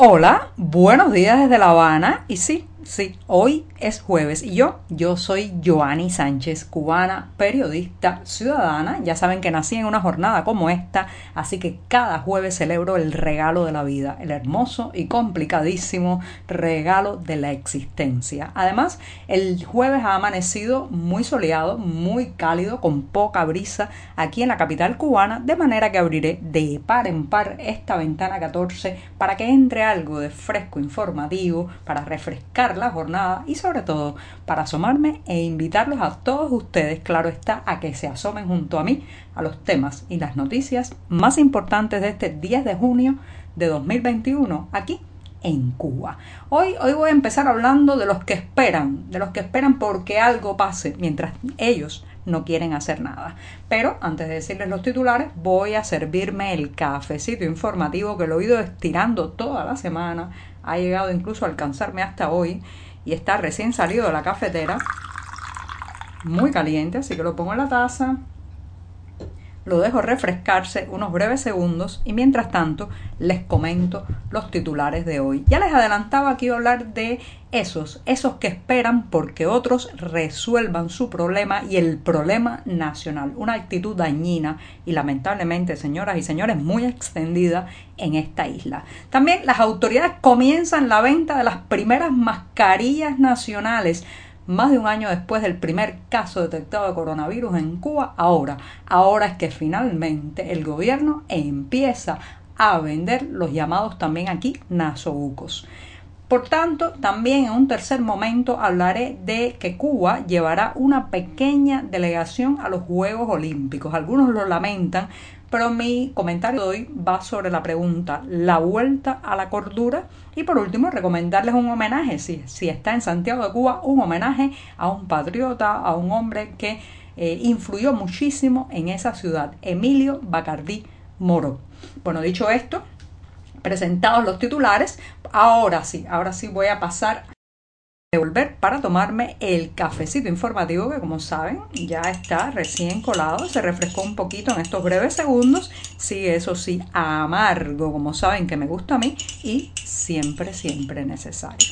Hola, buenos días desde La Habana. Y sí, Sí, hoy es jueves y yo, yo soy Joanny Sánchez, cubana, periodista, ciudadana. Ya saben que nací en una jornada como esta, así que cada jueves celebro el regalo de la vida, el hermoso y complicadísimo regalo de la existencia. Además, el jueves ha amanecido muy soleado, muy cálido, con poca brisa aquí en la capital cubana, de manera que abriré de par en par esta ventana 14 para que entre algo de fresco informativo, para refrescar la jornada y sobre todo para asomarme e invitarlos a todos ustedes, claro está, a que se asomen junto a mí a los temas y las noticias más importantes de este 10 de junio de 2021 aquí en Cuba. Hoy, hoy voy a empezar hablando de los que esperan, de los que esperan porque algo pase mientras ellos no quieren hacer nada. Pero antes de decirles los titulares, voy a servirme el cafecito informativo que lo he ido estirando toda la semana ha llegado incluso a alcanzarme hasta hoy y está recién salido de la cafetera, muy caliente, así que lo pongo en la taza, lo dejo refrescarse unos breves segundos y mientras tanto les comento los titulares de hoy. Ya les adelantaba que iba a hablar de esos, esos que esperan porque otros resuelvan su problema y el problema nacional, una actitud dañina y lamentablemente, señoras y señores, muy extendida en esta isla. También las autoridades comienzan la venta de las primeras mascarillas nacionales más de un año después del primer caso detectado de coronavirus en Cuba, ahora, ahora es que finalmente el gobierno empieza a vender los llamados también aquí nasobucos. Por tanto, también en un tercer momento hablaré de que Cuba llevará una pequeña delegación a los Juegos Olímpicos. Algunos lo lamentan, pero mi comentario de hoy va sobre la pregunta, la vuelta a la cordura. Y por último, recomendarles un homenaje, si, si está en Santiago de Cuba, un homenaje a un patriota, a un hombre que eh, influyó muchísimo en esa ciudad, Emilio Bacardí Moro. Bueno, dicho esto, presentados los titulares, ahora sí, ahora sí voy a pasar de volver para tomarme el cafecito informativo que como saben ya está recién colado, se refrescó un poquito en estos breves segundos, sí, eso sí, amargo como saben que me gusta a mí y siempre, siempre necesario.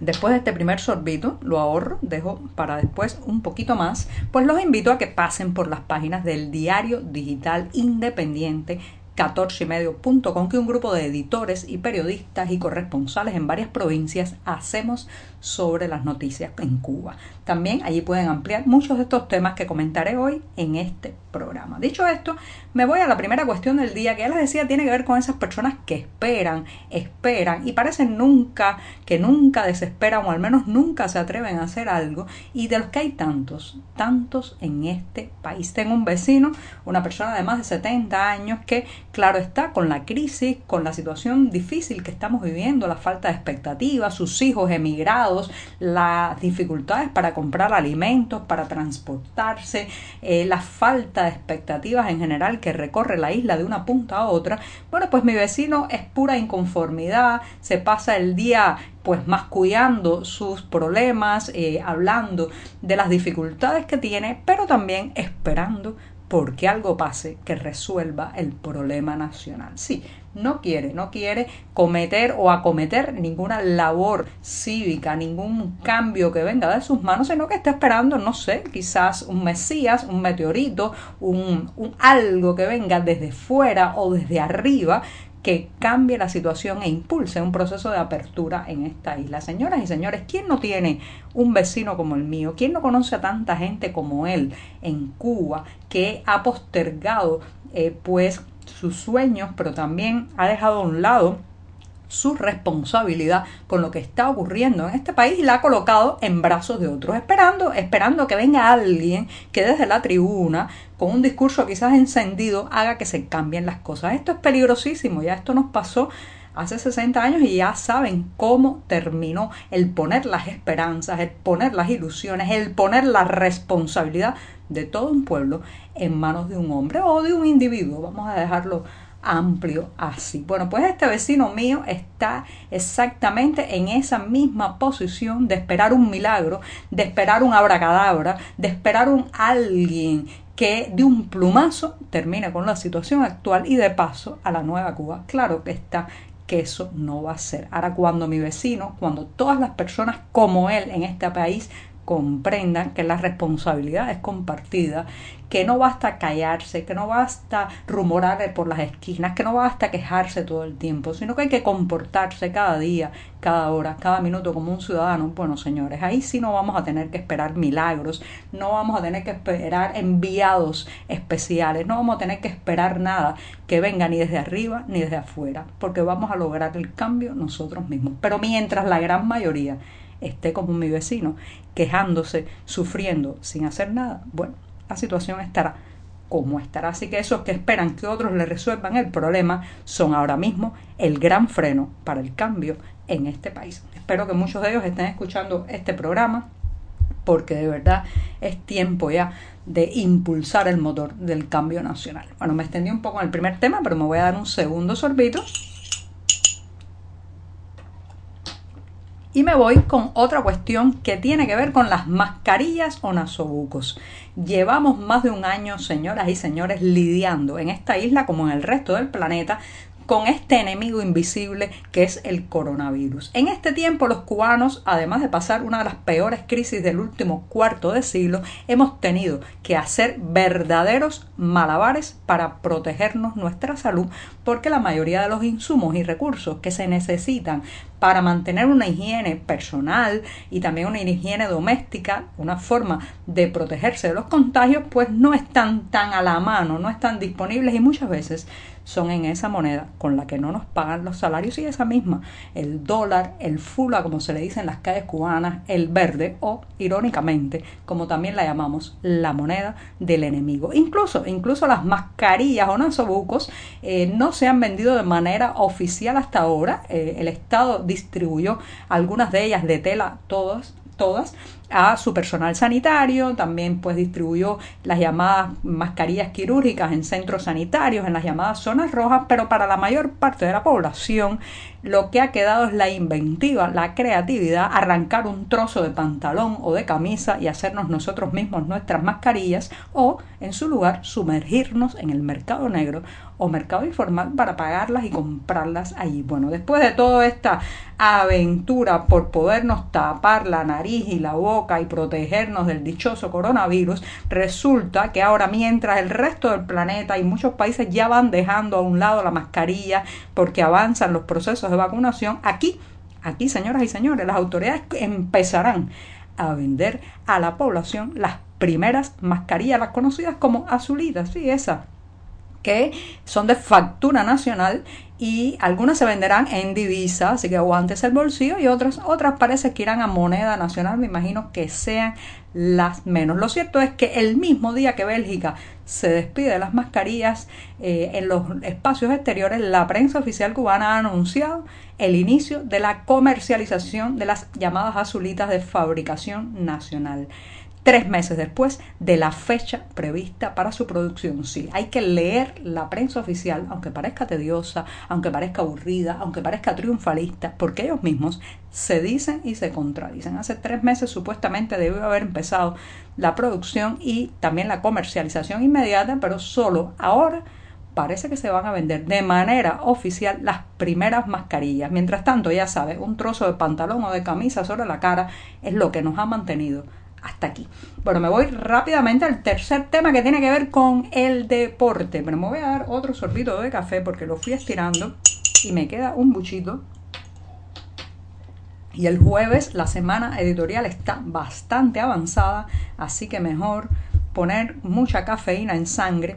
Después de este primer sorbito, lo ahorro, dejo para después un poquito más, pues los invito a que pasen por las páginas del diario digital independiente 14ymedio.com que un grupo de editores y periodistas y corresponsales en varias provincias hacemos sobre las noticias en Cuba. También allí pueden ampliar muchos de estos temas que comentaré hoy en este programa. Dicho esto, me voy a la primera cuestión del día que ya les decía tiene que ver con esas personas que esperan, esperan y parecen nunca, que nunca desesperan o al menos nunca se atreven a hacer algo y de los que hay tantos, tantos en este país. Tengo un vecino, una persona de más de 70 años que, claro está, con la crisis, con la situación difícil que estamos viviendo, la falta de expectativas, sus hijos emigrados, las dificultades para comprar alimentos, para transportarse, eh, la falta de expectativas en general que recorre la isla de una punta a otra, bueno, pues mi vecino es pura inconformidad, se pasa el día pues mascullando sus problemas, eh, hablando de las dificultades que tiene, pero también esperando porque algo pase que resuelva el problema nacional. Sí, no quiere, no quiere cometer o acometer ninguna labor cívica, ningún cambio que venga de sus manos, sino que está esperando, no sé, quizás un Mesías, un meteorito, un, un algo que venga desde fuera o desde arriba que cambie la situación e impulse un proceso de apertura en esta isla. Señoras y señores, ¿quién no tiene un vecino como el mío? ¿Quién no conoce a tanta gente como él en Cuba que ha postergado eh, pues sus sueños, pero también ha dejado a un lado su responsabilidad con lo que está ocurriendo en este país y la ha colocado en brazos de otros, esperando, esperando que venga alguien que desde la tribuna, con un discurso quizás encendido, haga que se cambien las cosas. Esto es peligrosísimo, ya esto nos pasó hace 60 años y ya saben cómo terminó el poner las esperanzas, el poner las ilusiones, el poner la responsabilidad de todo un pueblo en manos de un hombre o de un individuo. Vamos a dejarlo amplio así. Bueno, pues este vecino mío está exactamente en esa misma posición de esperar un milagro, de esperar un abracadabra, de esperar un alguien que de un plumazo termine con la situación actual y de paso a la nueva Cuba. Claro que está que eso no va a ser. Ahora cuando mi vecino, cuando todas las personas como él en este país comprendan que la responsabilidad es compartida, que no basta callarse, que no basta rumorar por las esquinas, que no basta quejarse todo el tiempo, sino que hay que comportarse cada día, cada hora, cada minuto como un ciudadano. Bueno, señores, ahí sí no vamos a tener que esperar milagros, no vamos a tener que esperar enviados especiales, no vamos a tener que esperar nada que venga ni desde arriba ni desde afuera, porque vamos a lograr el cambio nosotros mismos. Pero mientras la gran mayoría esté como mi vecino, quejándose, sufriendo, sin hacer nada, bueno, la situación estará como estará. Así que esos que esperan que otros le resuelvan el problema son ahora mismo el gran freno para el cambio en este país. Espero que muchos de ellos estén escuchando este programa porque de verdad es tiempo ya de impulsar el motor del cambio nacional. Bueno, me extendí un poco en el primer tema, pero me voy a dar un segundo sorbito Y me voy con otra cuestión que tiene que ver con las mascarillas o nasobucos. Llevamos más de un año, señoras y señores, lidiando en esta isla como en el resto del planeta con este enemigo invisible que es el coronavirus. En este tiempo los cubanos, además de pasar una de las peores crisis del último cuarto de siglo, hemos tenido que hacer verdaderos malabares para protegernos nuestra salud porque la mayoría de los insumos y recursos que se necesitan para mantener una higiene personal y también una higiene doméstica, una forma de protegerse de los contagios, pues no están tan a la mano, no están disponibles y muchas veces son en esa moneda con la que no nos pagan los salarios y esa misma, el dólar, el fula, como se le dice en las calles cubanas, el verde o, irónicamente, como también la llamamos, la moneda del enemigo. Incluso, incluso las mascarillas o nasobucos eh, no se han vendido de manera oficial hasta ahora. Eh, el Estado distribuyó algunas de ellas de tela, todas, todas, a su personal sanitario, también pues distribuyó las llamadas mascarillas quirúrgicas en centros sanitarios, en las llamadas zonas rojas, pero para la mayor parte de la población lo que ha quedado es la inventiva, la creatividad, arrancar un trozo de pantalón o de camisa y hacernos nosotros mismos nuestras mascarillas o en su lugar sumergirnos en el mercado negro o mercado informal para pagarlas y comprarlas allí. Bueno, después de toda esta aventura por podernos tapar la nariz y la boca y protegernos del dichoso coronavirus, resulta que ahora mientras el resto del planeta y muchos países ya van dejando a un lado la mascarilla porque avanzan los procesos de vacunación, aquí, aquí señoras y señores, las autoridades empezarán a vender a la población las primeras mascarillas, las conocidas como azulitas, sí, esas que son de factura nacional y algunas se venderán en divisa, así que aguantes el bolsillo y otras, otras parece que irán a moneda nacional, me imagino que sean las menos. Lo cierto es que el mismo día que Bélgica se despide de las mascarillas eh, en los espacios exteriores, la prensa oficial cubana ha anunciado el inicio de la comercialización de las llamadas azulitas de fabricación nacional tres meses después de la fecha prevista para su producción. Sí, hay que leer la prensa oficial, aunque parezca tediosa, aunque parezca aburrida, aunque parezca triunfalista, porque ellos mismos se dicen y se contradicen. Hace tres meses supuestamente debió haber empezado la producción y también la comercialización inmediata, pero solo ahora parece que se van a vender de manera oficial las primeras mascarillas. Mientras tanto, ya sabes, un trozo de pantalón o de camisa sobre la cara es lo que nos ha mantenido hasta aquí. Bueno, me voy rápidamente al tercer tema que tiene que ver con el deporte. Pero me voy a dar otro sorbito de café porque lo fui estirando y me queda un buchito. Y el jueves la semana editorial está bastante avanzada, así que mejor poner mucha cafeína en sangre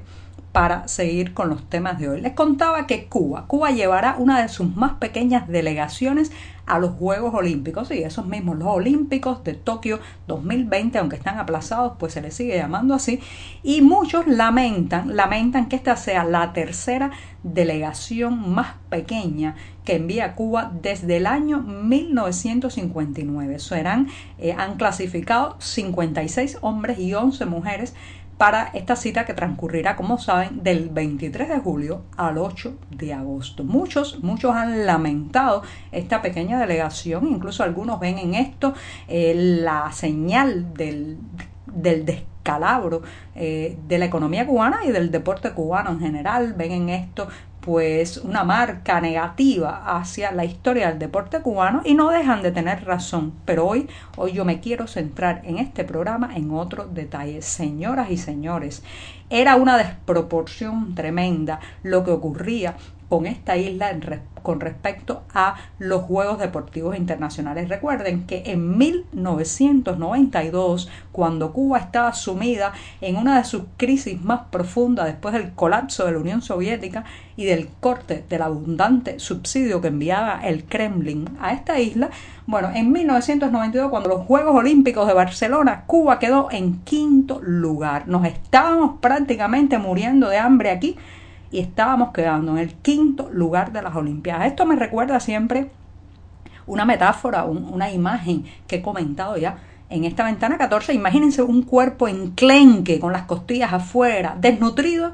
para seguir con los temas de hoy. Les contaba que Cuba, Cuba llevará una de sus más pequeñas delegaciones a los Juegos Olímpicos, y esos mismos, los Olímpicos de Tokio 2020, aunque están aplazados, pues se les sigue llamando así, y muchos lamentan, lamentan que esta sea la tercera delegación más pequeña que envía Cuba desde el año 1959. Serán, eh, han clasificado 56 hombres y 11 mujeres para esta cita que transcurrirá, como saben, del 23 de julio al 8 de agosto. Muchos, muchos han lamentado esta pequeña delegación, incluso algunos ven en esto eh, la señal del, del descalabro eh, de la economía cubana y del deporte cubano en general. Ven en esto pues una marca negativa hacia la historia del deporte cubano y no dejan de tener razón. Pero hoy, hoy yo me quiero centrar en este programa en otros detalles. Señoras y señores, era una desproporción tremenda lo que ocurría con esta isla con respecto a los Juegos Deportivos Internacionales. Recuerden que en 1992, cuando Cuba estaba sumida en una de sus crisis más profundas después del colapso de la Unión Soviética y del corte del abundante subsidio que enviaba el Kremlin a esta isla, bueno, en 1992, cuando los Juegos Olímpicos de Barcelona, Cuba quedó en quinto lugar. Nos estábamos prácticamente muriendo de hambre aquí y estábamos quedando en el quinto lugar de las Olimpiadas. Esto me recuerda siempre una metáfora, una imagen que he comentado ya en esta ventana 14. Imagínense un cuerpo enclenque con las costillas afuera, desnutrido,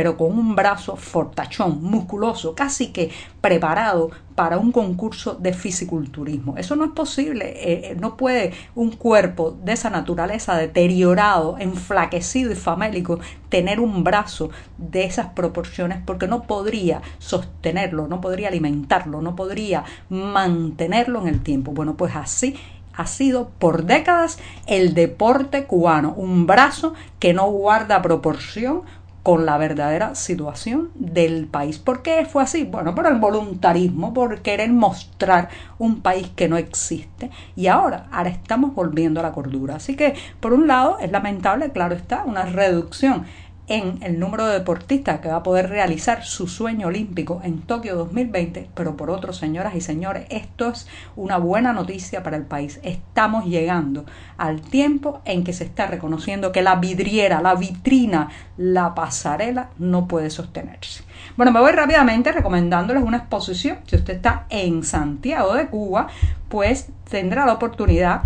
pero con un brazo fortachón, musculoso, casi que preparado para un concurso de fisiculturismo. Eso no es posible, eh, eh, no puede un cuerpo de esa naturaleza deteriorado, enflaquecido y famélico tener un brazo de esas proporciones porque no podría sostenerlo, no podría alimentarlo, no podría mantenerlo en el tiempo. Bueno, pues así ha sido por décadas el deporte cubano, un brazo que no guarda proporción con la verdadera situación del país. ¿Por qué fue así? Bueno, por el voluntarismo, por querer mostrar un país que no existe. Y ahora, ahora estamos volviendo a la cordura. Así que, por un lado, es lamentable, claro está, una reducción en el número de deportistas que va a poder realizar su sueño olímpico en Tokio 2020, pero por otro, señoras y señores, esto es una buena noticia para el país. Estamos llegando al tiempo en que se está reconociendo que la vidriera, la vitrina, la pasarela no puede sostenerse. Bueno, me voy rápidamente recomendándoles una exposición. Si usted está en Santiago de Cuba, pues tendrá la oportunidad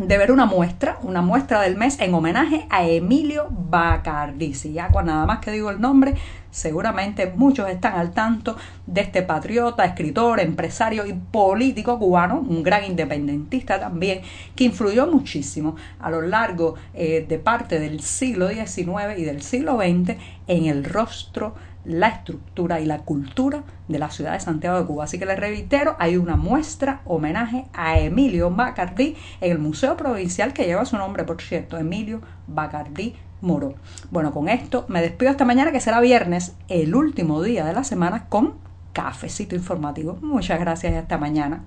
de ver una muestra, una muestra del mes en homenaje a Emilio Bacardi. Si ya nada más que digo el nombre, seguramente muchos están al tanto de este patriota, escritor, empresario y político cubano, un gran independentista también, que influyó muchísimo a lo largo eh, de parte del siglo XIX y del siglo XX en el rostro la estructura y la cultura de la ciudad de Santiago de Cuba. Así que les reitero, hay una muestra homenaje a Emilio Bacardí en el Museo Provincial que lleva su nombre, por cierto, Emilio Bacardí Moro. Bueno, con esto me despido esta mañana que será viernes, el último día de la semana con cafecito informativo. Muchas gracias y hasta mañana.